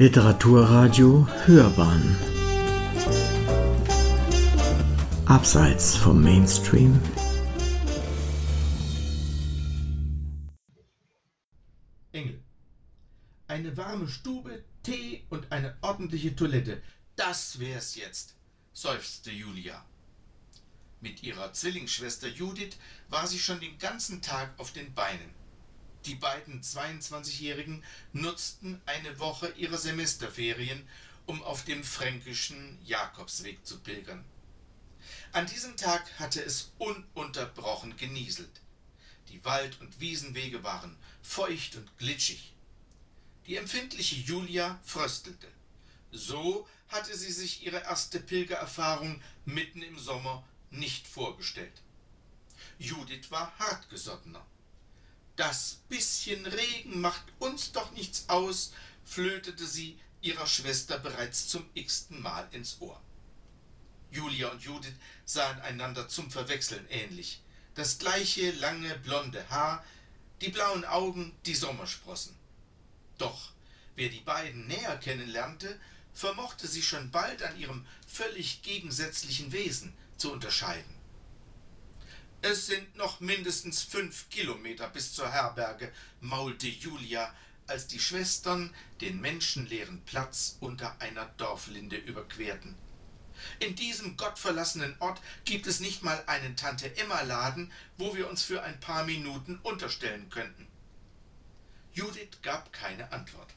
Literaturradio Hörbahn Abseits vom Mainstream Engel. Eine warme Stube, Tee und eine ordentliche Toilette. Das wär's jetzt, seufzte Julia. Mit ihrer Zwillingsschwester Judith war sie schon den ganzen Tag auf den Beinen. Die beiden 22-Jährigen nutzten eine Woche ihrer Semesterferien, um auf dem fränkischen Jakobsweg zu pilgern. An diesem Tag hatte es ununterbrochen genieselt. Die Wald- und Wiesenwege waren feucht und glitschig. Die empfindliche Julia fröstelte. So hatte sie sich ihre erste Pilgererfahrung mitten im Sommer nicht vorgestellt. Judith war hartgesottener. Das bisschen Regen macht uns doch nichts aus, flötete sie ihrer Schwester bereits zum x-ten Mal ins Ohr. Julia und Judith sahen einander zum Verwechseln ähnlich. Das gleiche lange blonde Haar, die blauen Augen, die Sommersprossen. Doch wer die beiden näher kennenlernte, vermochte sie schon bald an ihrem völlig gegensätzlichen Wesen zu unterscheiden. Es sind noch mindestens fünf Kilometer bis zur Herberge, maulte Julia, als die Schwestern den menschenleeren Platz unter einer Dorflinde überquerten. In diesem gottverlassenen Ort gibt es nicht mal einen Tante-Emma-Laden, wo wir uns für ein paar Minuten unterstellen könnten. Judith gab keine Antwort.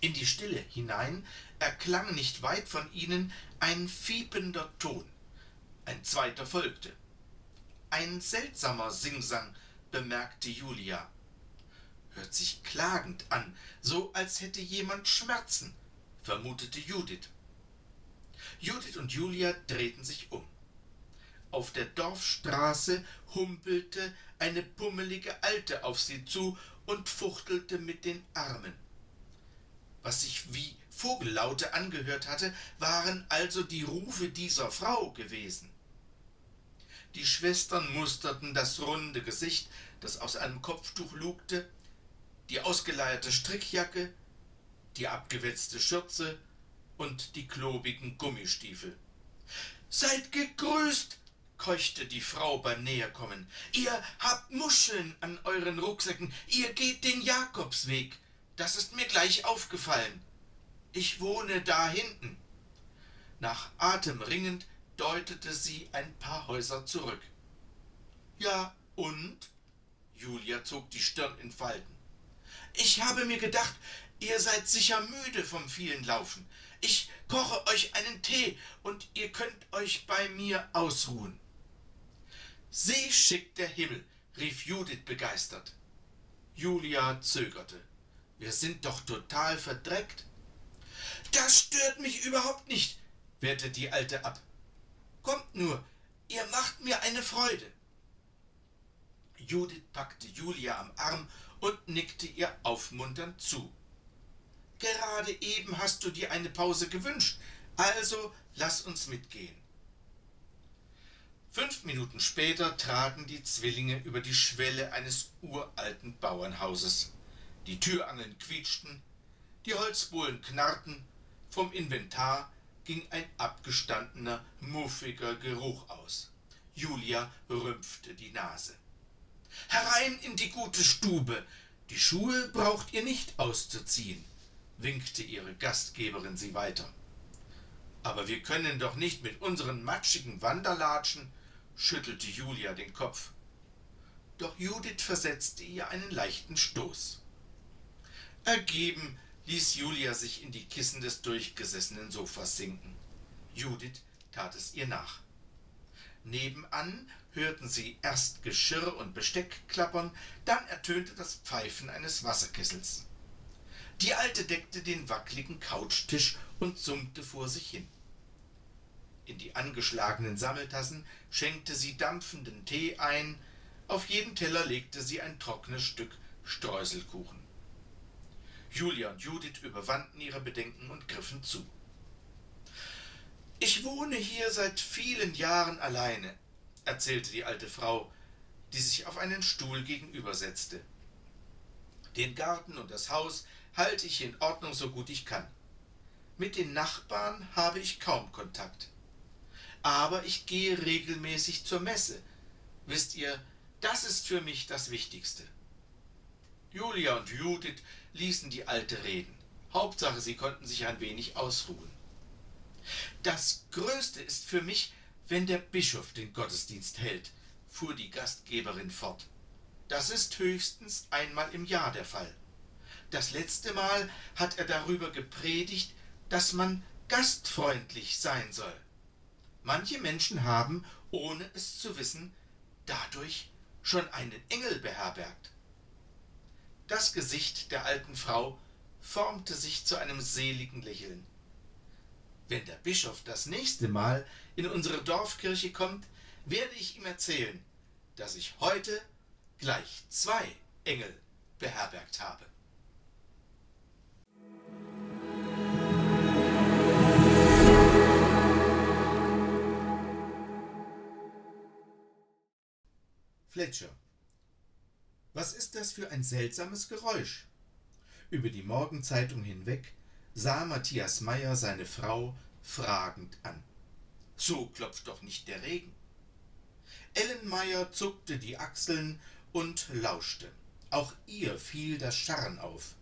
In die Stille hinein erklang nicht weit von ihnen ein fiepender Ton. Ein zweiter folgte. Ein seltsamer Singsang, bemerkte Julia. Hört sich klagend an, so als hätte jemand Schmerzen, vermutete Judith. Judith und Julia drehten sich um. Auf der Dorfstraße humpelte eine pummelige Alte auf sie zu und fuchtelte mit den Armen. Was sich wie Vogellaute angehört hatte, waren also die Rufe dieser Frau gewesen. Die Schwestern musterten das runde Gesicht, das aus einem Kopftuch lugte, die ausgeleierte Strickjacke, die abgewetzte Schürze und die klobigen Gummistiefel. Seid gegrüßt, keuchte die Frau beim Näherkommen. Ihr habt Muscheln an euren Rucksäcken, ihr geht den Jakobsweg. Das ist mir gleich aufgefallen. Ich wohne da hinten. Nach Atem ringend deutete sie ein paar Häuser zurück. Ja, und? Julia zog die Stirn in Falten. Ich habe mir gedacht, ihr seid sicher müde vom vielen Laufen. Ich koche euch einen Tee und ihr könnt euch bei mir ausruhen. Sie schickt der Himmel, rief Judith begeistert. Julia zögerte. Wir sind doch total verdreckt. Das stört mich überhaupt nicht, wehrte die Alte ab. Kommt nur, ihr macht mir eine Freude. Judith packte Julia am Arm und nickte ihr aufmunternd zu. Gerade eben hast du dir eine Pause gewünscht, also lass uns mitgehen. Fünf Minuten später traten die Zwillinge über die Schwelle eines uralten Bauernhauses. Die Türangeln quietschten, die Holzbohlen knarrten, vom Inventar ging ein abgestandener, muffiger Geruch aus. Julia rümpfte die Nase. Herein in die gute Stube. Die Schuhe braucht ihr nicht auszuziehen, winkte ihre Gastgeberin sie weiter. Aber wir können doch nicht mit unseren matschigen Wanderlatschen, schüttelte Julia den Kopf. Doch Judith versetzte ihr einen leichten Stoß. Ergeben ließ Julia sich in die Kissen des durchgesessenen Sofas sinken. Judith tat es ihr nach. Nebenan hörten sie erst Geschirr und Besteck klappern, dann ertönte das Pfeifen eines Wasserkessels. Die Alte deckte den wackligen Couchtisch und summte vor sich hin. In die angeschlagenen Sammeltassen schenkte sie dampfenden Tee ein, auf jeden Teller legte sie ein trockenes Stück Streuselkuchen. Julia und Judith überwanden ihre Bedenken und griffen zu. Ich wohne hier seit vielen Jahren alleine, erzählte die alte Frau, die sich auf einen Stuhl gegenübersetzte. Den Garten und das Haus halte ich in Ordnung so gut ich kann. Mit den Nachbarn habe ich kaum Kontakt. Aber ich gehe regelmäßig zur Messe. Wisst ihr, das ist für mich das Wichtigste. Julia und Judith ließen die Alte reden. Hauptsache, sie konnten sich ein wenig ausruhen. Das Größte ist für mich, wenn der Bischof den Gottesdienst hält, fuhr die Gastgeberin fort. Das ist höchstens einmal im Jahr der Fall. Das letzte Mal hat er darüber gepredigt, dass man gastfreundlich sein soll. Manche Menschen haben, ohne es zu wissen, dadurch schon einen Engel beherbergt. Das Gesicht der alten Frau formte sich zu einem seligen Lächeln. Wenn der Bischof das nächste Mal in unsere Dorfkirche kommt, werde ich ihm erzählen, dass ich heute gleich zwei Engel beherbergt habe. Fletcher. Was ist das für ein seltsames Geräusch? Über die Morgenzeitung hinweg sah Matthias Meyer seine Frau fragend an. So klopft doch nicht der Regen. Ellen Meyer zuckte die Achseln und lauschte. Auch ihr fiel das Scharren auf.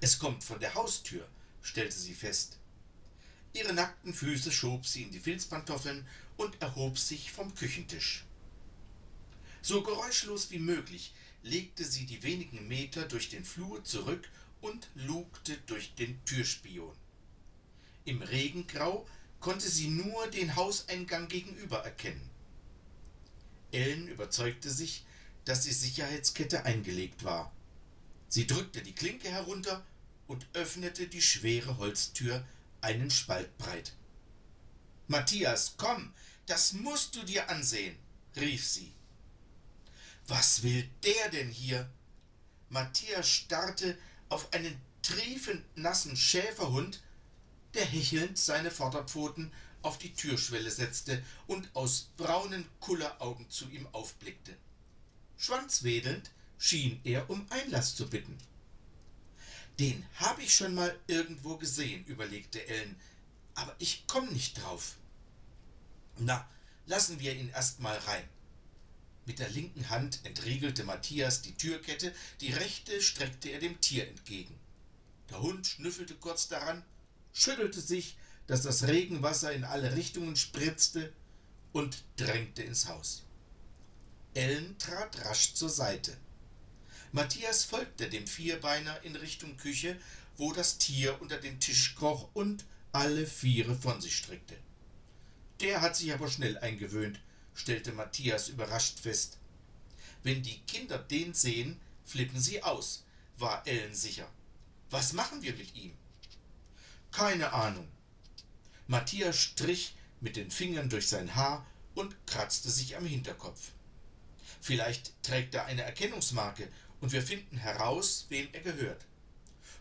Es kommt von der Haustür, stellte sie fest. Ihre nackten Füße schob sie in die Filzpantoffeln und erhob sich vom Küchentisch. So geräuschlos wie möglich legte sie die wenigen Meter durch den Flur zurück und lugte durch den Türspion. Im Regengrau konnte sie nur den Hauseingang gegenüber erkennen. Ellen überzeugte sich, dass die Sicherheitskette eingelegt war. Sie drückte die Klinke herunter und öffnete die schwere Holztür einen Spalt breit. Matthias, komm, das musst du dir ansehen, rief sie. Was will der denn hier? Matthias starrte auf einen triefend nassen Schäferhund, der hechelnd seine Vorderpfoten auf die Türschwelle setzte und aus braunen Kulleraugen zu ihm aufblickte. Schwanzwedelnd schien er um Einlass zu bitten. Den habe ich schon mal irgendwo gesehen, überlegte Ellen, aber ich komm nicht drauf. Na, lassen wir ihn erst mal rein. Mit der linken Hand entriegelte Matthias die Türkette, die rechte streckte er dem Tier entgegen. Der Hund schnüffelte kurz daran, schüttelte sich, dass das Regenwasser in alle Richtungen spritzte und drängte ins Haus. Ellen trat rasch zur Seite. Matthias folgte dem Vierbeiner in Richtung Küche, wo das Tier unter den Tisch kroch und alle Viere von sich streckte. Der hat sich aber schnell eingewöhnt, stellte Matthias überrascht fest. Wenn die Kinder den sehen, flippen sie aus, war Ellen sicher. Was machen wir mit ihm? Keine Ahnung. Matthias strich mit den Fingern durch sein Haar und kratzte sich am Hinterkopf. Vielleicht trägt er eine Erkennungsmarke und wir finden heraus, wem er gehört.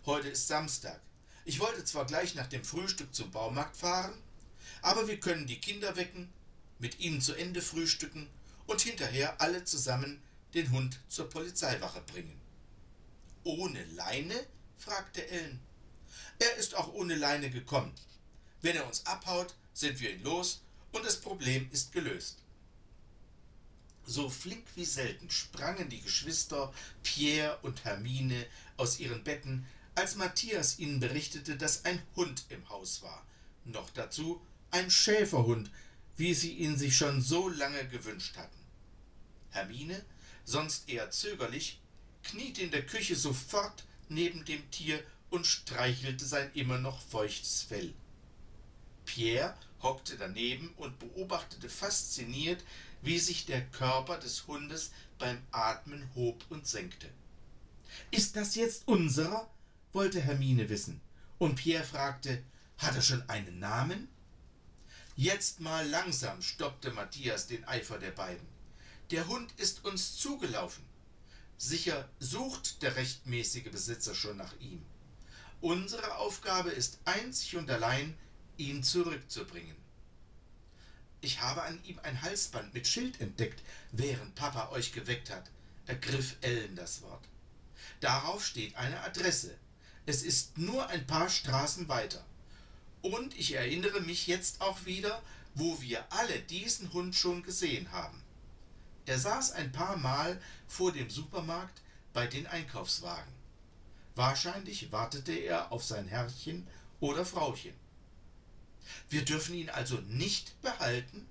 Heute ist Samstag. Ich wollte zwar gleich nach dem Frühstück zum Baumarkt fahren, aber wir können die Kinder wecken mit ihnen zu Ende frühstücken und hinterher alle zusammen den Hund zur Polizeiwache bringen. Ohne Leine? fragte Ellen. Er ist auch ohne Leine gekommen. Wenn er uns abhaut, sind wir ihn los und das Problem ist gelöst. So flink wie selten sprangen die Geschwister Pierre und Hermine aus ihren Betten, als Matthias ihnen berichtete, dass ein Hund im Haus war. Noch dazu ein Schäferhund, wie sie ihn sich schon so lange gewünscht hatten. Hermine, sonst eher zögerlich, kniete in der Küche sofort neben dem Tier und streichelte sein immer noch feuchtes Fell. Pierre hockte daneben und beobachtete fasziniert, wie sich der Körper des Hundes beim Atmen hob und senkte. Ist das jetzt unserer? wollte Hermine wissen, und Pierre fragte, hat er schon einen Namen? Jetzt mal langsam, stoppte Matthias den Eifer der beiden. Der Hund ist uns zugelaufen. Sicher sucht der rechtmäßige Besitzer schon nach ihm. Unsere Aufgabe ist einzig und allein, ihn zurückzubringen. Ich habe an ihm ein Halsband mit Schild entdeckt, während Papa euch geweckt hat, ergriff Ellen das Wort. Darauf steht eine Adresse. Es ist nur ein paar Straßen weiter. Und ich erinnere mich jetzt auch wieder, wo wir alle diesen Hund schon gesehen haben. Er saß ein paar Mal vor dem Supermarkt bei den Einkaufswagen. Wahrscheinlich wartete er auf sein Herrchen oder Frauchen. Wir dürfen ihn also nicht behalten?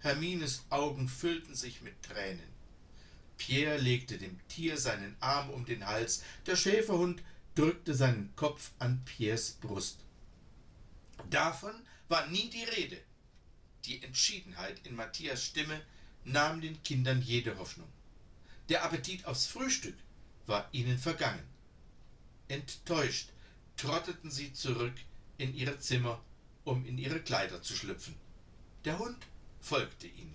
Hermines Augen füllten sich mit Tränen. Pierre legte dem Tier seinen Arm um den Hals, der Schäferhund drückte seinen Kopf an Pierres Brust. Davon war nie die Rede. Die Entschiedenheit in Matthias Stimme nahm den Kindern jede Hoffnung. Der Appetit aufs Frühstück war ihnen vergangen. Enttäuscht trotteten sie zurück in ihre Zimmer, um in ihre Kleider zu schlüpfen. Der Hund folgte ihnen.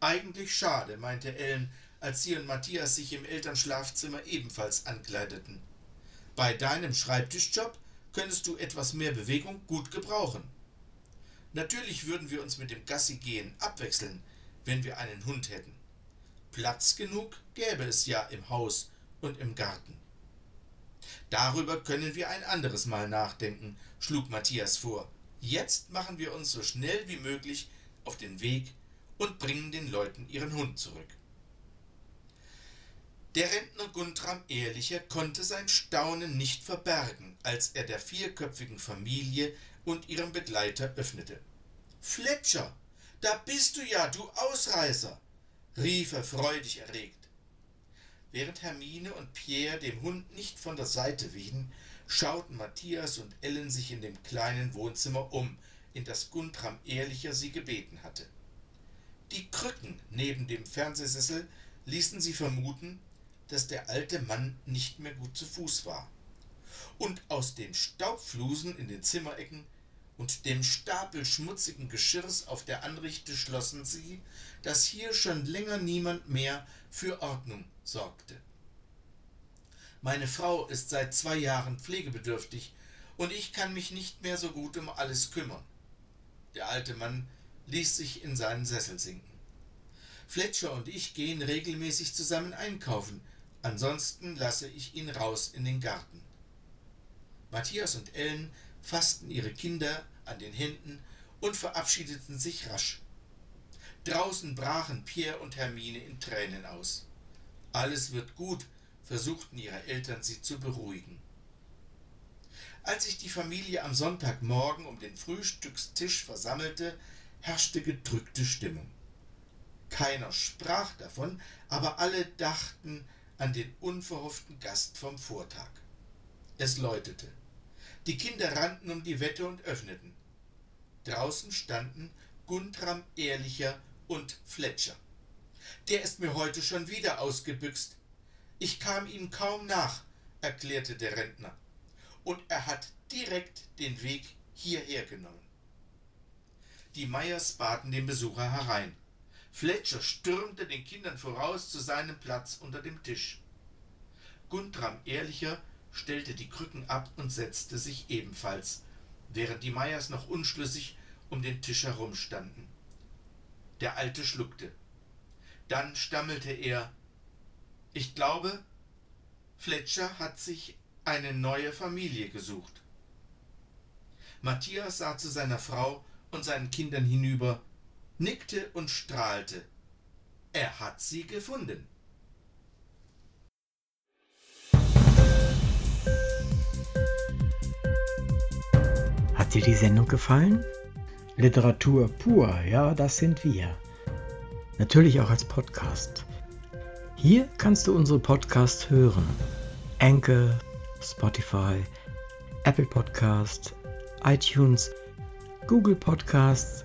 Eigentlich schade, meinte Ellen, als sie und Matthias sich im Elternschlafzimmer ebenfalls ankleideten. Bei deinem Schreibtischjob könntest du etwas mehr Bewegung gut gebrauchen. Natürlich würden wir uns mit dem Gassigehen abwechseln, wenn wir einen Hund hätten. Platz genug gäbe es ja im Haus und im Garten. Darüber können wir ein anderes Mal nachdenken, schlug Matthias vor. Jetzt machen wir uns so schnell wie möglich auf den Weg und bringen den Leuten ihren Hund zurück. Der Rentner Guntram Ehrlicher konnte sein Staunen nicht verbergen, als er der vierköpfigen Familie und ihrem Begleiter öffnete. Fletcher, da bist du ja, du Ausreißer, rief er freudig erregt. Während Hermine und Pierre dem Hund nicht von der Seite wichen, schauten Matthias und Ellen sich in dem kleinen Wohnzimmer um, in das Guntram Ehrlicher sie gebeten hatte. Die Krücken neben dem Fernsehsessel ließen sie vermuten, dass der alte Mann nicht mehr gut zu Fuß war. Und aus den Staubflusen in den Zimmerecken und dem Stapel schmutzigen Geschirrs auf der Anrichte schlossen sie, dass hier schon länger niemand mehr für Ordnung sorgte. Meine Frau ist seit zwei Jahren pflegebedürftig und ich kann mich nicht mehr so gut um alles kümmern. Der alte Mann ließ sich in seinen Sessel sinken. Fletcher und ich gehen regelmäßig zusammen einkaufen, ansonsten lasse ich ihn raus in den Garten. Matthias und Ellen fassten ihre Kinder an den Händen und verabschiedeten sich rasch. Draußen brachen Pierre und Hermine in Tränen aus. Alles wird gut, versuchten ihre Eltern sie zu beruhigen. Als sich die Familie am Sonntagmorgen um den Frühstückstisch versammelte, herrschte gedrückte Stimmung. Keiner sprach davon, aber alle dachten an den unverhofften Gast vom Vortag. Es läutete. Die Kinder rannten um die Wette und öffneten. Draußen standen Guntram Ehrlicher und Fletcher. Der ist mir heute schon wieder ausgebüxt. Ich kam ihm kaum nach, erklärte der Rentner. Und er hat direkt den Weg hierher genommen. Die Meyers baten den Besucher herein. Fletcher stürmte den Kindern voraus zu seinem Platz unter dem Tisch. Guntram Ehrlicher stellte die Krücken ab und setzte sich ebenfalls, während die Meyers noch unschlüssig um den Tisch herumstanden. Der Alte schluckte. Dann stammelte er Ich glaube, Fletcher hat sich eine neue Familie gesucht. Matthias sah zu seiner Frau und seinen Kindern hinüber, nickte und strahlte. Er hat sie gefunden. Hat dir die Sendung gefallen? Literatur pur, ja, das sind wir. Natürlich auch als Podcast. Hier kannst du unsere Podcasts hören. Anchor, Spotify, Apple Podcast, iTunes, Google Podcasts,